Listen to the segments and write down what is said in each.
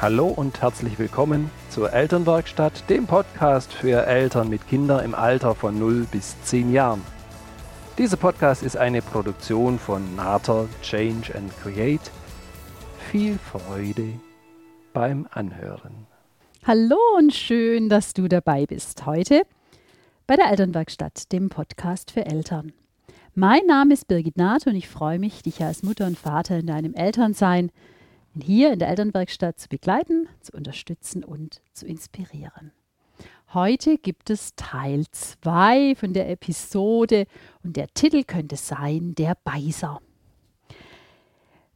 Hallo und herzlich willkommen zur Elternwerkstatt, dem Podcast für Eltern mit Kindern im Alter von 0 bis 10 Jahren. Dieser Podcast ist eine Produktion von Nater Change and Create. Viel Freude beim Anhören. Hallo und schön, dass du dabei bist heute bei der Elternwerkstatt, dem Podcast für Eltern. Mein Name ist Birgit Naht und ich freue mich, dich als Mutter und Vater in deinem Elternsein hier in der Elternwerkstatt zu begleiten, zu unterstützen und zu inspirieren. Heute gibt es Teil 2 von der Episode und der Titel könnte sein Der Beißer.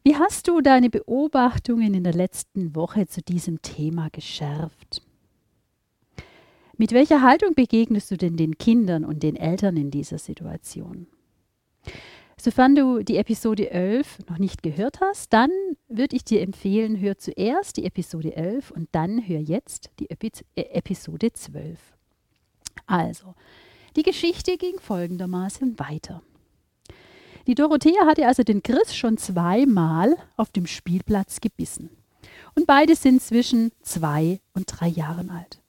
Wie hast du deine Beobachtungen in der letzten Woche zu diesem Thema geschärft? Mit welcher Haltung begegnest du denn den Kindern und den Eltern in dieser Situation? Sofern du die Episode 11 noch nicht gehört hast, dann würde ich dir empfehlen, hör zuerst die Episode 11 und dann hör jetzt die Epi äh, Episode 12. Also, die Geschichte ging folgendermaßen weiter. Die Dorothea hatte also den Chris schon zweimal auf dem Spielplatz gebissen. Und beide sind zwischen zwei und drei Jahren alt.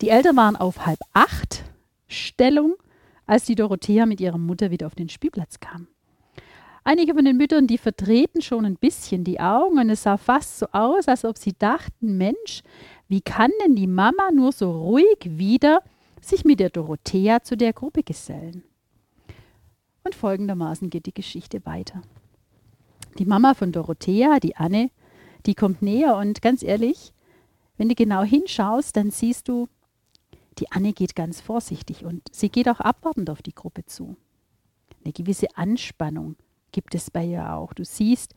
Die Eltern waren auf halb acht Stellung als die Dorothea mit ihrer Mutter wieder auf den Spielplatz kam. Einige von den Müttern, die verdrehten schon ein bisschen die Augen und es sah fast so aus, als ob sie dachten, Mensch, wie kann denn die Mama nur so ruhig wieder sich mit der Dorothea zu der Gruppe gesellen? Und folgendermaßen geht die Geschichte weiter. Die Mama von Dorothea, die Anne, die kommt näher und ganz ehrlich, wenn du genau hinschaust, dann siehst du, die Anne geht ganz vorsichtig und sie geht auch abwartend auf die Gruppe zu. Eine gewisse Anspannung gibt es bei ihr auch. Du siehst,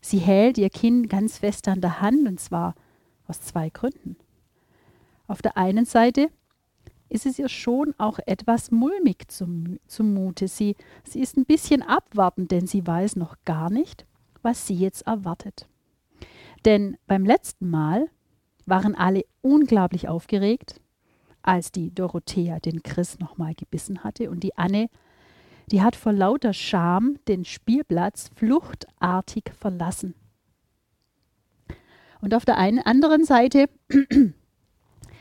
sie hält ihr Kind ganz fest an der Hand und zwar aus zwei Gründen. Auf der einen Seite ist es ihr schon auch etwas mulmig zum, zumute. Sie, sie ist ein bisschen abwartend, denn sie weiß noch gar nicht, was sie jetzt erwartet. Denn beim letzten Mal waren alle unglaublich aufgeregt, als die Dorothea den Chris nochmal gebissen hatte und die Anne, die hat vor lauter Scham den Spielplatz fluchtartig verlassen. Und auf der einen anderen Seite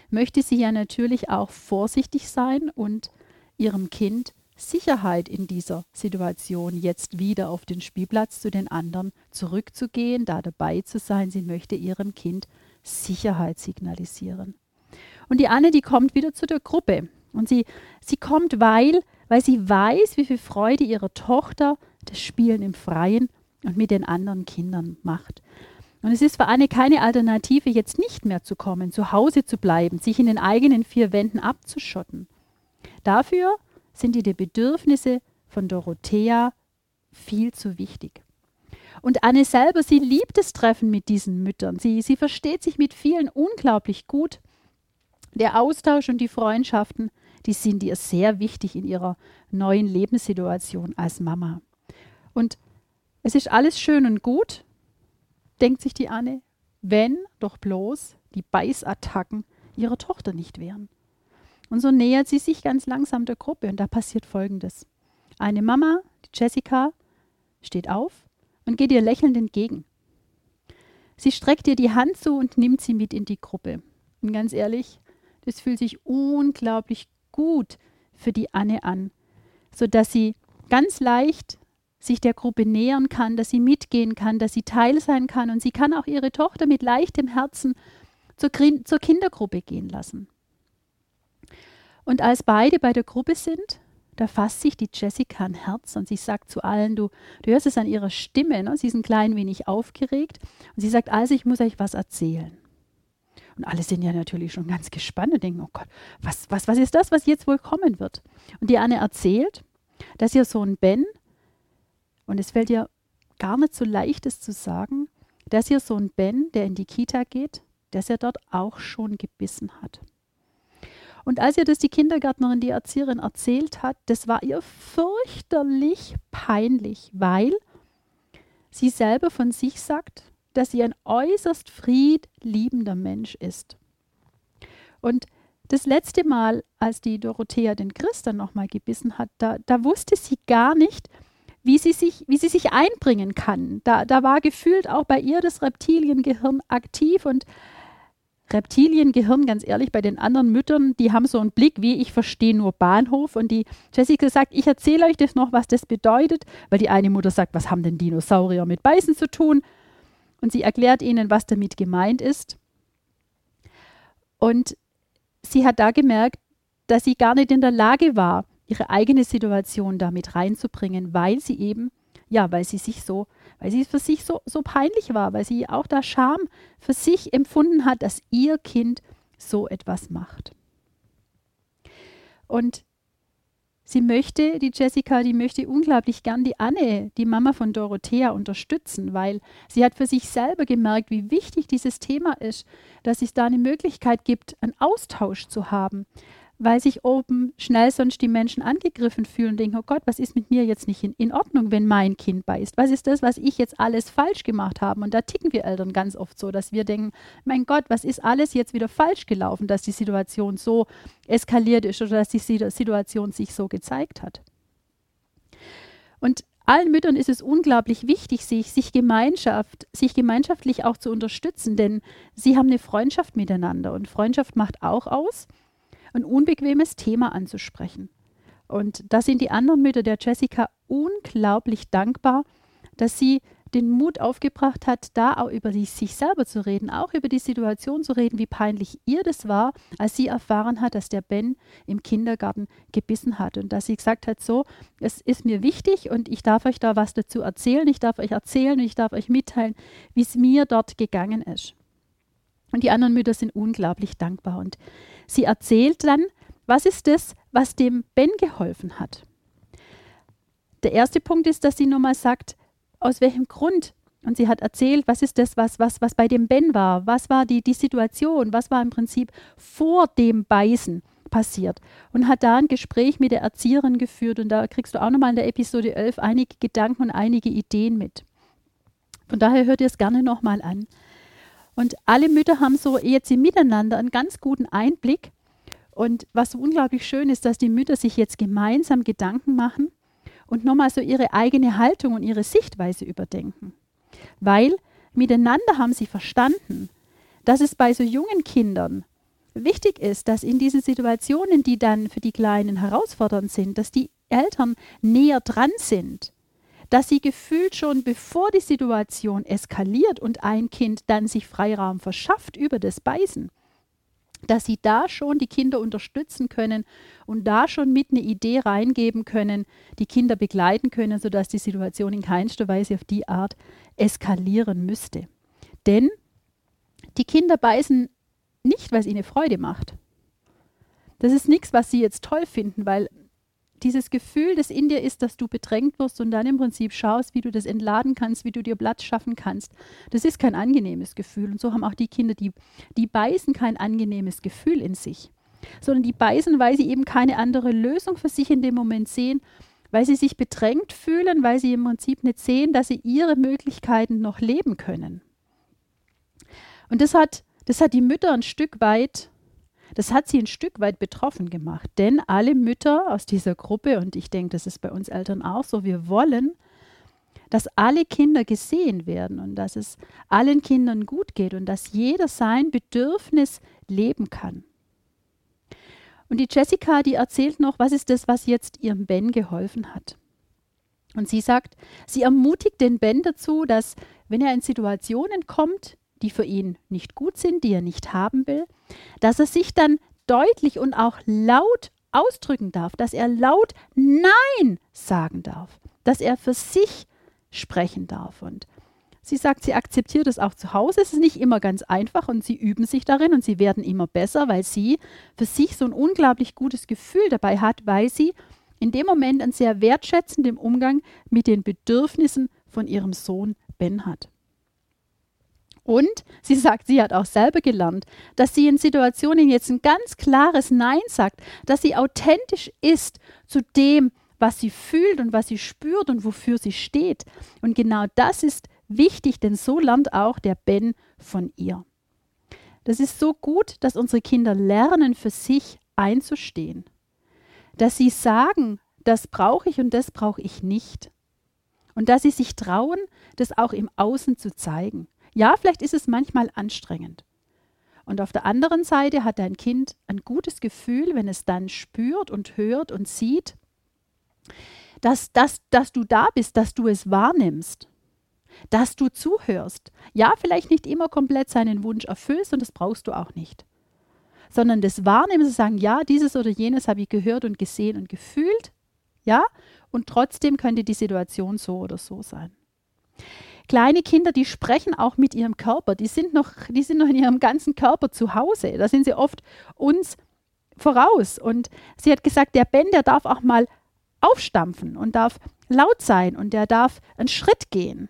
möchte sie ja natürlich auch vorsichtig sein und ihrem Kind Sicherheit in dieser Situation jetzt wieder auf den Spielplatz zu den anderen zurückzugehen, da dabei zu sein. Sie möchte ihrem Kind Sicherheit signalisieren. Und die Anne, die kommt wieder zu der Gruppe. Und sie, sie kommt, weil, weil sie weiß, wie viel Freude ihrer Tochter das Spielen im Freien und mit den anderen Kindern macht. Und es ist für Anne keine Alternative, jetzt nicht mehr zu kommen, zu Hause zu bleiben, sich in den eigenen vier Wänden abzuschotten. Dafür sind ihr die Bedürfnisse von Dorothea viel zu wichtig. Und Anne selber, sie liebt das Treffen mit diesen Müttern. Sie, sie versteht sich mit vielen unglaublich gut. Der Austausch und die Freundschaften, die sind ihr sehr wichtig in ihrer neuen Lebenssituation als Mama. Und es ist alles schön und gut, denkt sich die Anne, wenn doch bloß die Beißattacken ihrer Tochter nicht wären. Und so nähert sie sich ganz langsam der Gruppe und da passiert Folgendes. Eine Mama, die Jessica, steht auf und geht ihr lächelnd entgegen. Sie streckt ihr die Hand zu und nimmt sie mit in die Gruppe. Und ganz ehrlich, das fühlt sich unglaublich gut für die Anne an, sodass sie ganz leicht sich der Gruppe nähern kann, dass sie mitgehen kann, dass sie Teil sein kann und sie kann auch ihre Tochter mit leichtem Herzen zur, zur Kindergruppe gehen lassen. Und als beide bei der Gruppe sind, da fasst sich die Jessica ein Herz und sie sagt zu allen, du, du hörst es an ihrer Stimme, ne? sie ist ein klein wenig aufgeregt und sie sagt, also ich muss euch was erzählen. Und alle sind ja natürlich schon ganz gespannt und denken, oh Gott, was, was, was ist das, was jetzt wohl kommen wird? Und die Anne erzählt, dass ihr Sohn Ben und es fällt ihr gar nicht so leicht, es zu sagen, dass ihr Sohn Ben, der in die Kita geht, dass er dort auch schon gebissen hat. Und als ihr das die Kindergärtnerin, die Erzieherin erzählt hat, das war ihr fürchterlich peinlich, weil sie selber von sich sagt, dass sie ein äußerst friedliebender Mensch ist. Und das letzte Mal, als die Dorothea den Chris dann nochmal gebissen hat, da, da wusste sie gar nicht, wie sie sich, wie sie sich einbringen kann. Da, da war gefühlt auch bei ihr das Reptiliengehirn aktiv und Reptiliengehirn, ganz ehrlich, bei den anderen Müttern, die haben so einen Blick, wie ich verstehe nur Bahnhof. Und die Jessica sagt, ich erzähle euch das noch, was das bedeutet, weil die eine Mutter sagt, was haben denn Dinosaurier mit Beißen zu tun? Und sie erklärt ihnen, was damit gemeint ist. Und sie hat da gemerkt, dass sie gar nicht in der Lage war, ihre eigene Situation damit reinzubringen, weil sie eben, ja, weil sie sich so, weil sie für sich so, so peinlich war, weil sie auch da Scham für sich empfunden hat, dass ihr Kind so etwas macht. Und sie möchte, die Jessica, die möchte unglaublich gern die Anne, die Mama von Dorothea, unterstützen, weil sie hat für sich selber gemerkt, wie wichtig dieses Thema ist, dass es da eine Möglichkeit gibt, einen Austausch zu haben, weil sich oben schnell sonst die Menschen angegriffen fühlen und denken, oh Gott, was ist mit mir jetzt nicht in, in, Ordnung, wenn mein Kind beißt? Was ist das, was ich jetzt alles falsch gemacht habe? Und da ticken wir Eltern ganz oft so, dass wir denken, mein Gott, was ist alles jetzt wieder falsch gelaufen, dass die Situation so eskaliert ist oder dass die Situation sich so gezeigt hat. Und allen Müttern ist es unglaublich wichtig, sich, sich, Gemeinschaft, sich gemeinschaftlich auch zu unterstützen, denn sie haben eine Freundschaft miteinander und Freundschaft macht auch aus, ein unbequemes Thema anzusprechen. Und da sind die anderen Mütter der Jessica unglaublich dankbar, dass sie den Mut aufgebracht hat, da auch über sich selber zu reden, auch über die Situation zu reden, wie peinlich ihr das war, als sie erfahren hat, dass der Ben im Kindergarten gebissen hat und dass sie gesagt hat, so, es ist mir wichtig und ich darf euch da was dazu erzählen, ich darf euch erzählen und ich darf euch mitteilen, wie es mir dort gegangen ist. Und die anderen Mütter sind unglaublich dankbar und Sie erzählt dann, was ist das, was dem Ben geholfen hat. Der erste Punkt ist, dass sie nochmal sagt, aus welchem Grund. Und sie hat erzählt, was ist das, was, was, was bei dem Ben war, was war die, die Situation, was war im Prinzip vor dem Beißen passiert. Und hat da ein Gespräch mit der Erzieherin geführt. Und da kriegst du auch nochmal in der Episode 11 einige Gedanken und einige Ideen mit. Von daher hört ihr es gerne nochmal an. Und alle Mütter haben so jetzt im Miteinander einen ganz guten Einblick. Und was so unglaublich schön ist, dass die Mütter sich jetzt gemeinsam Gedanken machen und nochmal so ihre eigene Haltung und ihre Sichtweise überdenken. Weil miteinander haben sie verstanden, dass es bei so jungen Kindern wichtig ist, dass in diesen Situationen, die dann für die Kleinen herausfordernd sind, dass die Eltern näher dran sind dass sie gefühlt schon bevor die Situation eskaliert und ein Kind dann sich Freiraum verschafft über das Beißen, dass sie da schon die Kinder unterstützen können und da schon mit eine Idee reingeben können, die Kinder begleiten können, sodass die Situation in keinster Weise auf die Art eskalieren müsste. Denn die Kinder beißen nicht, weil es ihnen Freude macht. Das ist nichts, was sie jetzt toll finden, weil dieses Gefühl, das in dir ist, dass du bedrängt wirst und dann im Prinzip schaust, wie du das entladen kannst, wie du dir Platz schaffen kannst, das ist kein angenehmes Gefühl. Und so haben auch die Kinder, die, die beißen kein angenehmes Gefühl in sich, sondern die beißen, weil sie eben keine andere Lösung für sich in dem Moment sehen, weil sie sich bedrängt fühlen, weil sie im Prinzip nicht sehen, dass sie ihre Möglichkeiten noch leben können. Und das hat, das hat die Mütter ein Stück weit das hat sie ein Stück weit betroffen gemacht, denn alle Mütter aus dieser Gruppe, und ich denke, das ist bei uns Eltern auch so, wir wollen, dass alle Kinder gesehen werden und dass es allen Kindern gut geht und dass jeder sein Bedürfnis leben kann. Und die Jessica, die erzählt noch, was ist das, was jetzt ihrem Ben geholfen hat. Und sie sagt, sie ermutigt den Ben dazu, dass wenn er in Situationen kommt, die für ihn nicht gut sind, die er nicht haben will, dass er sich dann deutlich und auch laut ausdrücken darf, dass er laut Nein sagen darf, dass er für sich sprechen darf. Und sie sagt, sie akzeptiert es auch zu Hause. Es ist nicht immer ganz einfach und sie üben sich darin und sie werden immer besser, weil sie für sich so ein unglaublich gutes Gefühl dabei hat, weil sie in dem Moment einen sehr wertschätzenden Umgang mit den Bedürfnissen von ihrem Sohn Ben hat. Und sie sagt, sie hat auch selber gelernt, dass sie in Situationen jetzt ein ganz klares Nein sagt, dass sie authentisch ist zu dem, was sie fühlt und was sie spürt und wofür sie steht. Und genau das ist wichtig, denn so lernt auch der Ben von ihr. Das ist so gut, dass unsere Kinder lernen, für sich einzustehen. Dass sie sagen, das brauche ich und das brauche ich nicht. Und dass sie sich trauen, das auch im Außen zu zeigen. Ja, vielleicht ist es manchmal anstrengend. Und auf der anderen Seite hat dein Kind ein gutes Gefühl, wenn es dann spürt und hört und sieht, dass, dass, dass du da bist, dass du es wahrnimmst, dass du zuhörst. Ja, vielleicht nicht immer komplett seinen Wunsch erfüllst und das brauchst du auch nicht. Sondern das Wahrnehmen, zu sagen, ja, dieses oder jenes habe ich gehört und gesehen und gefühlt, ja, und trotzdem könnte die Situation so oder so sein. Kleine Kinder, die sprechen auch mit ihrem Körper, die sind noch, die sind noch in ihrem ganzen Körper zu Hause. Da sind sie oft uns voraus. Und sie hat gesagt, der Ben, der darf auch mal aufstampfen und darf laut sein und der darf einen Schritt gehen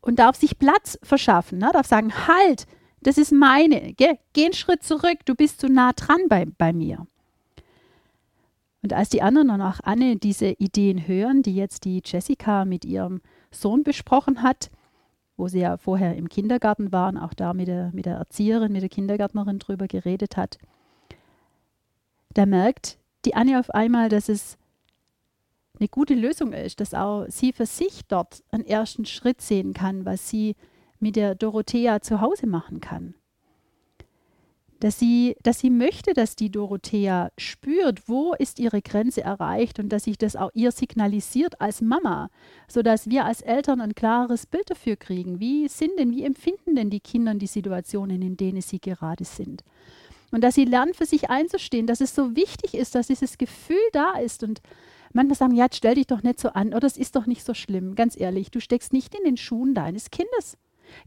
und darf sich Platz verschaffen, ne? darf sagen, halt, das ist meine, geh, geh einen Schritt zurück, du bist zu nah dran bei, bei mir. Und als die anderen und auch Anne diese Ideen hören, die jetzt die Jessica mit ihrem Sohn besprochen hat, wo sie ja vorher im Kindergarten waren, auch da mit der, mit der Erzieherin, mit der Kindergärtnerin drüber geredet hat, da merkt die Anne auf einmal, dass es eine gute Lösung ist, dass auch sie für sich dort einen ersten Schritt sehen kann, was sie mit der Dorothea zu Hause machen kann. Dass sie, dass sie möchte, dass die Dorothea spürt, wo ist ihre Grenze erreicht und dass sich das auch ihr signalisiert als Mama, sodass wir als Eltern ein klares Bild dafür kriegen. Wie sind denn, wie empfinden denn die Kinder die Situationen, in denen sie gerade sind? Und dass sie lernen, für sich einzustehen, dass es so wichtig ist, dass dieses Gefühl da ist und manchmal sagen, ja, stell dich doch nicht so an oder es ist doch nicht so schlimm. Ganz ehrlich, du steckst nicht in den Schuhen deines Kindes.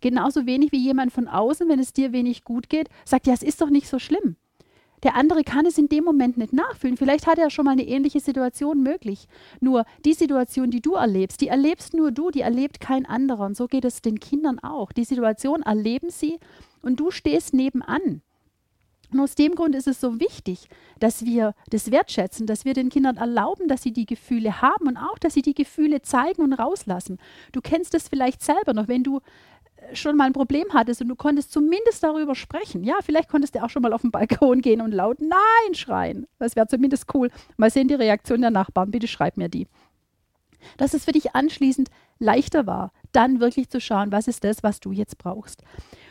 Genauso wenig wie jemand von außen, wenn es dir wenig gut geht, sagt, ja, es ist doch nicht so schlimm. Der andere kann es in dem Moment nicht nachfühlen. Vielleicht hat er schon mal eine ähnliche Situation möglich. Nur die Situation, die du erlebst, die erlebst nur du, die erlebt kein anderer. Und so geht es den Kindern auch. Die Situation erleben sie und du stehst nebenan. Und aus dem Grund ist es so wichtig, dass wir das wertschätzen, dass wir den Kindern erlauben, dass sie die Gefühle haben und auch, dass sie die Gefühle zeigen und rauslassen. Du kennst es vielleicht selber noch, wenn du schon mal ein Problem hattest und du konntest zumindest darüber sprechen. Ja, vielleicht konntest du auch schon mal auf den Balkon gehen und laut Nein schreien. Das wäre zumindest cool. Mal sehen die Reaktion der Nachbarn. Bitte schreib mir die. Dass es für dich anschließend leichter war, dann wirklich zu schauen, was ist das, was du jetzt brauchst.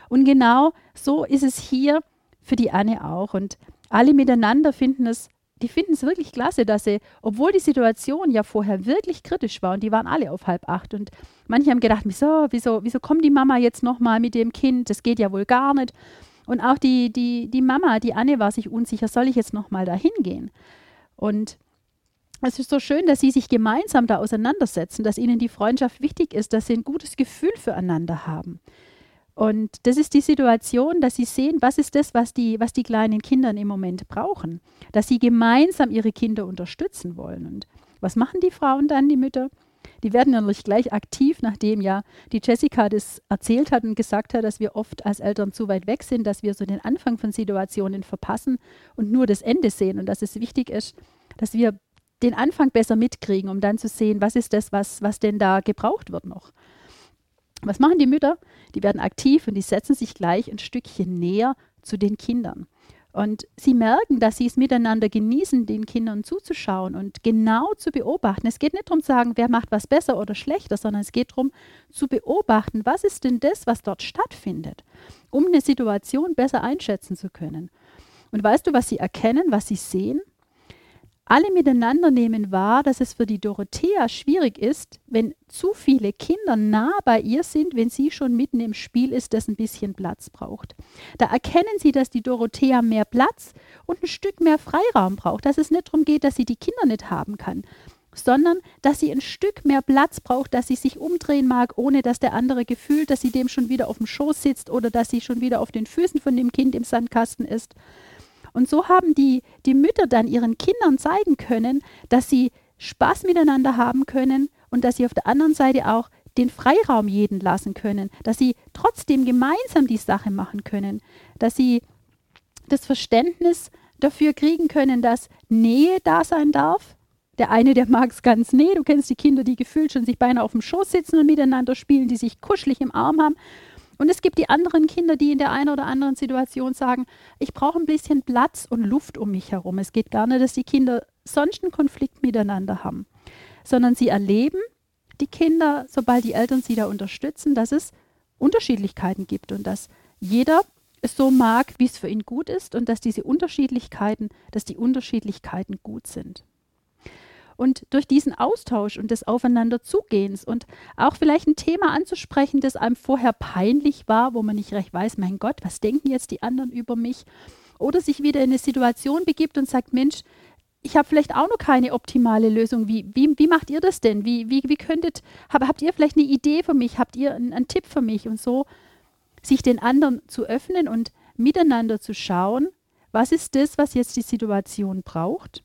Und genau so ist es hier für die Anne auch. Und alle miteinander finden es, die finden es wirklich klasse, dass sie, obwohl die Situation ja vorher wirklich kritisch war und die waren alle auf halb acht und manche haben gedacht, wieso, wieso, wieso kommt die Mama jetzt nochmal mit dem Kind? Das geht ja wohl gar nicht. Und auch die, die, die Mama, die Anne war sich unsicher, soll ich jetzt nochmal dahin gehen? Und es ist so schön, dass sie sich gemeinsam da auseinandersetzen, dass ihnen die Freundschaft wichtig ist, dass sie ein gutes Gefühl füreinander haben. Und das ist die Situation, dass sie sehen, was ist das, was die, was die kleinen Kinder im Moment brauchen. Dass sie gemeinsam ihre Kinder unterstützen wollen. Und was machen die Frauen dann, die Mütter? Die werden natürlich gleich aktiv, nachdem ja die Jessica das erzählt hat und gesagt hat, dass wir oft als Eltern zu weit weg sind, dass wir so den Anfang von Situationen verpassen und nur das Ende sehen und dass es wichtig ist, dass wir den Anfang besser mitkriegen, um dann zu sehen, was ist das, was, was denn da gebraucht wird noch. Was machen die Mütter? Die werden aktiv und die setzen sich gleich ein Stückchen näher zu den Kindern. Und sie merken, dass sie es miteinander genießen, den Kindern zuzuschauen und genau zu beobachten. Es geht nicht darum zu sagen, wer macht was besser oder schlechter, sondern es geht darum zu beobachten, was ist denn das, was dort stattfindet, um eine Situation besser einschätzen zu können. Und weißt du, was sie erkennen, was sie sehen? Alle miteinander nehmen wahr, dass es für die Dorothea schwierig ist, wenn zu viele Kinder nah bei ihr sind, wenn sie schon mitten im Spiel ist, das ein bisschen Platz braucht. Da erkennen sie, dass die Dorothea mehr Platz und ein Stück mehr Freiraum braucht, dass es nicht darum geht, dass sie die Kinder nicht haben kann, sondern dass sie ein Stück mehr Platz braucht, dass sie sich umdrehen mag, ohne dass der andere gefühlt, dass sie dem schon wieder auf dem Schoß sitzt oder dass sie schon wieder auf den Füßen von dem Kind im Sandkasten ist. Und so haben die, die Mütter dann ihren Kindern zeigen können, dass sie Spaß miteinander haben können und dass sie auf der anderen Seite auch den Freiraum jeden lassen können, dass sie trotzdem gemeinsam die Sache machen können, dass sie das Verständnis dafür kriegen können, dass Nähe da sein darf. Der eine, der mag es ganz Nähe, du kennst die Kinder, die gefühlt schon sich beinahe auf dem Schoß sitzen und miteinander spielen, die sich kuschelig im Arm haben. Und es gibt die anderen Kinder, die in der einen oder anderen Situation sagen, ich brauche ein bisschen Platz und Luft um mich herum. Es geht gar nicht, dass die Kinder sonst einen Konflikt miteinander haben, sondern sie erleben, die Kinder, sobald die Eltern sie da unterstützen, dass es Unterschiedlichkeiten gibt und dass jeder es so mag, wie es für ihn gut ist und dass diese Unterschiedlichkeiten, dass die Unterschiedlichkeiten gut sind. Und durch diesen Austausch und des Aufeinanderzugehens und auch vielleicht ein Thema anzusprechen, das einem vorher peinlich war, wo man nicht recht weiß, mein Gott, was denken jetzt die anderen über mich? Oder sich wieder in eine Situation begibt und sagt, Mensch, ich habe vielleicht auch noch keine optimale Lösung. Wie, wie, wie macht ihr das denn? Wie, wie, wie könntet, hab, habt ihr vielleicht eine Idee für mich? Habt ihr einen, einen Tipp für mich? Und so sich den anderen zu öffnen und miteinander zu schauen, was ist das, was jetzt die Situation braucht,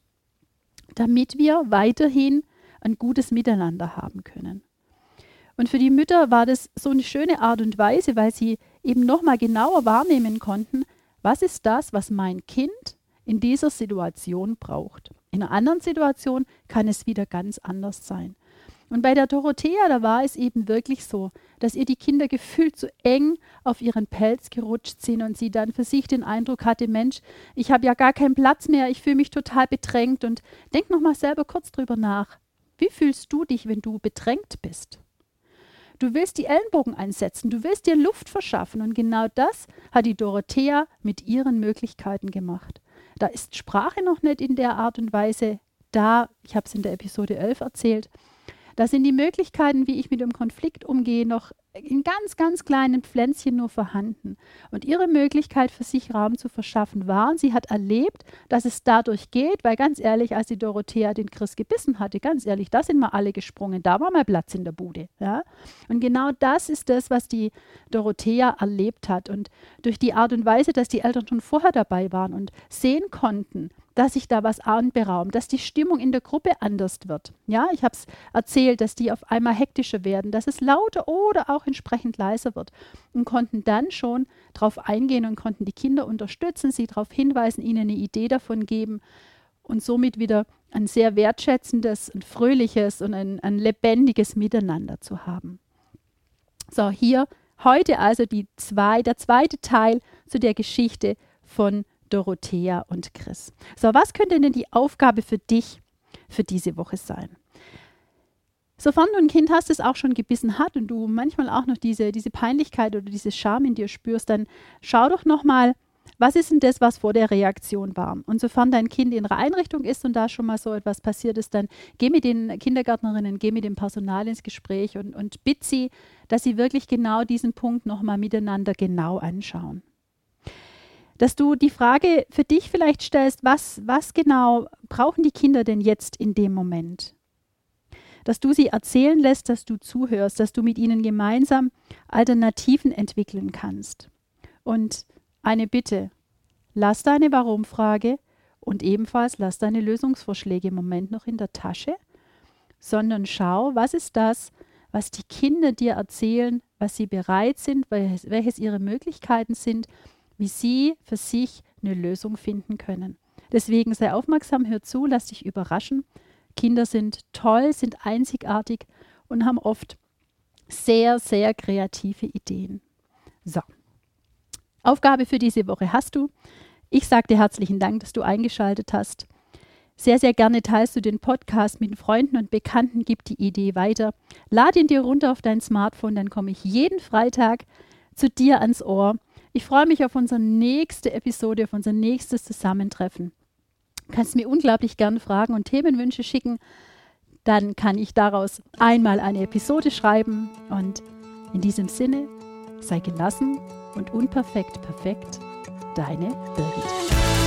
damit wir weiterhin ein gutes Miteinander haben können. Und für die Mütter war das so eine schöne Art und Weise, weil sie eben nochmal genauer wahrnehmen konnten, was ist das, was mein Kind in dieser Situation braucht. In einer anderen Situation kann es wieder ganz anders sein. Und bei der Dorothea, da war es eben wirklich so, dass ihr die Kinder gefühlt zu eng auf ihren Pelz gerutscht sind und sie dann für sich den Eindruck hatte, Mensch, ich habe ja gar keinen Platz mehr, ich fühle mich total bedrängt und denk noch mal selber kurz drüber nach. Wie fühlst du dich, wenn du bedrängt bist? Du willst die Ellenbogen einsetzen, du willst dir Luft verschaffen und genau das hat die Dorothea mit ihren Möglichkeiten gemacht. Da ist Sprache noch nicht in der Art und Weise da, ich habe es in der Episode 11 erzählt, da sind die Möglichkeiten, wie ich mit dem Konflikt umgehe, noch in ganz, ganz kleinen Pflänzchen nur vorhanden. Und ihre Möglichkeit für sich Raum zu verschaffen war, und sie hat erlebt, dass es dadurch geht, weil ganz ehrlich, als die Dorothea den Chris gebissen hatte, ganz ehrlich, da sind wir alle gesprungen, da war mal Platz in der Bude. Ja? Und genau das ist das, was die Dorothea erlebt hat. Und durch die Art und Weise, dass die Eltern schon vorher dabei waren und sehen konnten, dass sich da was anberaumt, dass die Stimmung in der Gruppe anders wird. Ja, ich habe es erzählt, dass die auf einmal hektischer werden, dass es lauter oder auch entsprechend leiser wird und konnten dann schon darauf eingehen und konnten die Kinder unterstützen, sie darauf hinweisen, ihnen eine Idee davon geben und somit wieder ein sehr wertschätzendes, ein fröhliches und ein, ein lebendiges Miteinander zu haben. So, hier heute also die zwei, der zweite Teil zu der Geschichte von Dorothea und Chris. So, was könnte denn die Aufgabe für dich für diese Woche sein? Sofern du ein Kind hast, das auch schon gebissen hat und du manchmal auch noch diese, diese Peinlichkeit oder diese Scham in dir spürst, dann schau doch nochmal, was ist denn das, was vor der Reaktion war? Und sofern dein Kind in einer Einrichtung ist und da schon mal so etwas passiert ist, dann geh mit den Kindergärtnerinnen, geh mit dem Personal ins Gespräch und, und bitt sie, dass sie wirklich genau diesen Punkt nochmal miteinander genau anschauen dass du die Frage für dich vielleicht stellst, was, was genau brauchen die Kinder denn jetzt in dem Moment? Dass du sie erzählen lässt, dass du zuhörst, dass du mit ihnen gemeinsam Alternativen entwickeln kannst. Und eine Bitte, lass deine Warum-Frage und ebenfalls lass deine Lösungsvorschläge im Moment noch in der Tasche, sondern schau, was ist das, was die Kinder dir erzählen, was sie bereit sind, welches, welches ihre Möglichkeiten sind wie sie für sich eine Lösung finden können. Deswegen sei aufmerksam, hör zu, lass dich überraschen. Kinder sind toll, sind einzigartig und haben oft sehr, sehr kreative Ideen. So, Aufgabe für diese Woche hast du. Ich sage dir herzlichen Dank, dass du eingeschaltet hast. Sehr, sehr gerne teilst du den Podcast mit Freunden und Bekannten, gib die Idee weiter. Lade ihn dir runter auf dein Smartphone, dann komme ich jeden Freitag zu dir ans Ohr ich freue mich auf unsere nächste Episode, auf unser nächstes Zusammentreffen. Du kannst mir unglaublich gerne Fragen und Themenwünsche schicken. Dann kann ich daraus einmal eine Episode schreiben. Und in diesem Sinne, sei gelassen und unperfekt perfekt. Deine Birgit.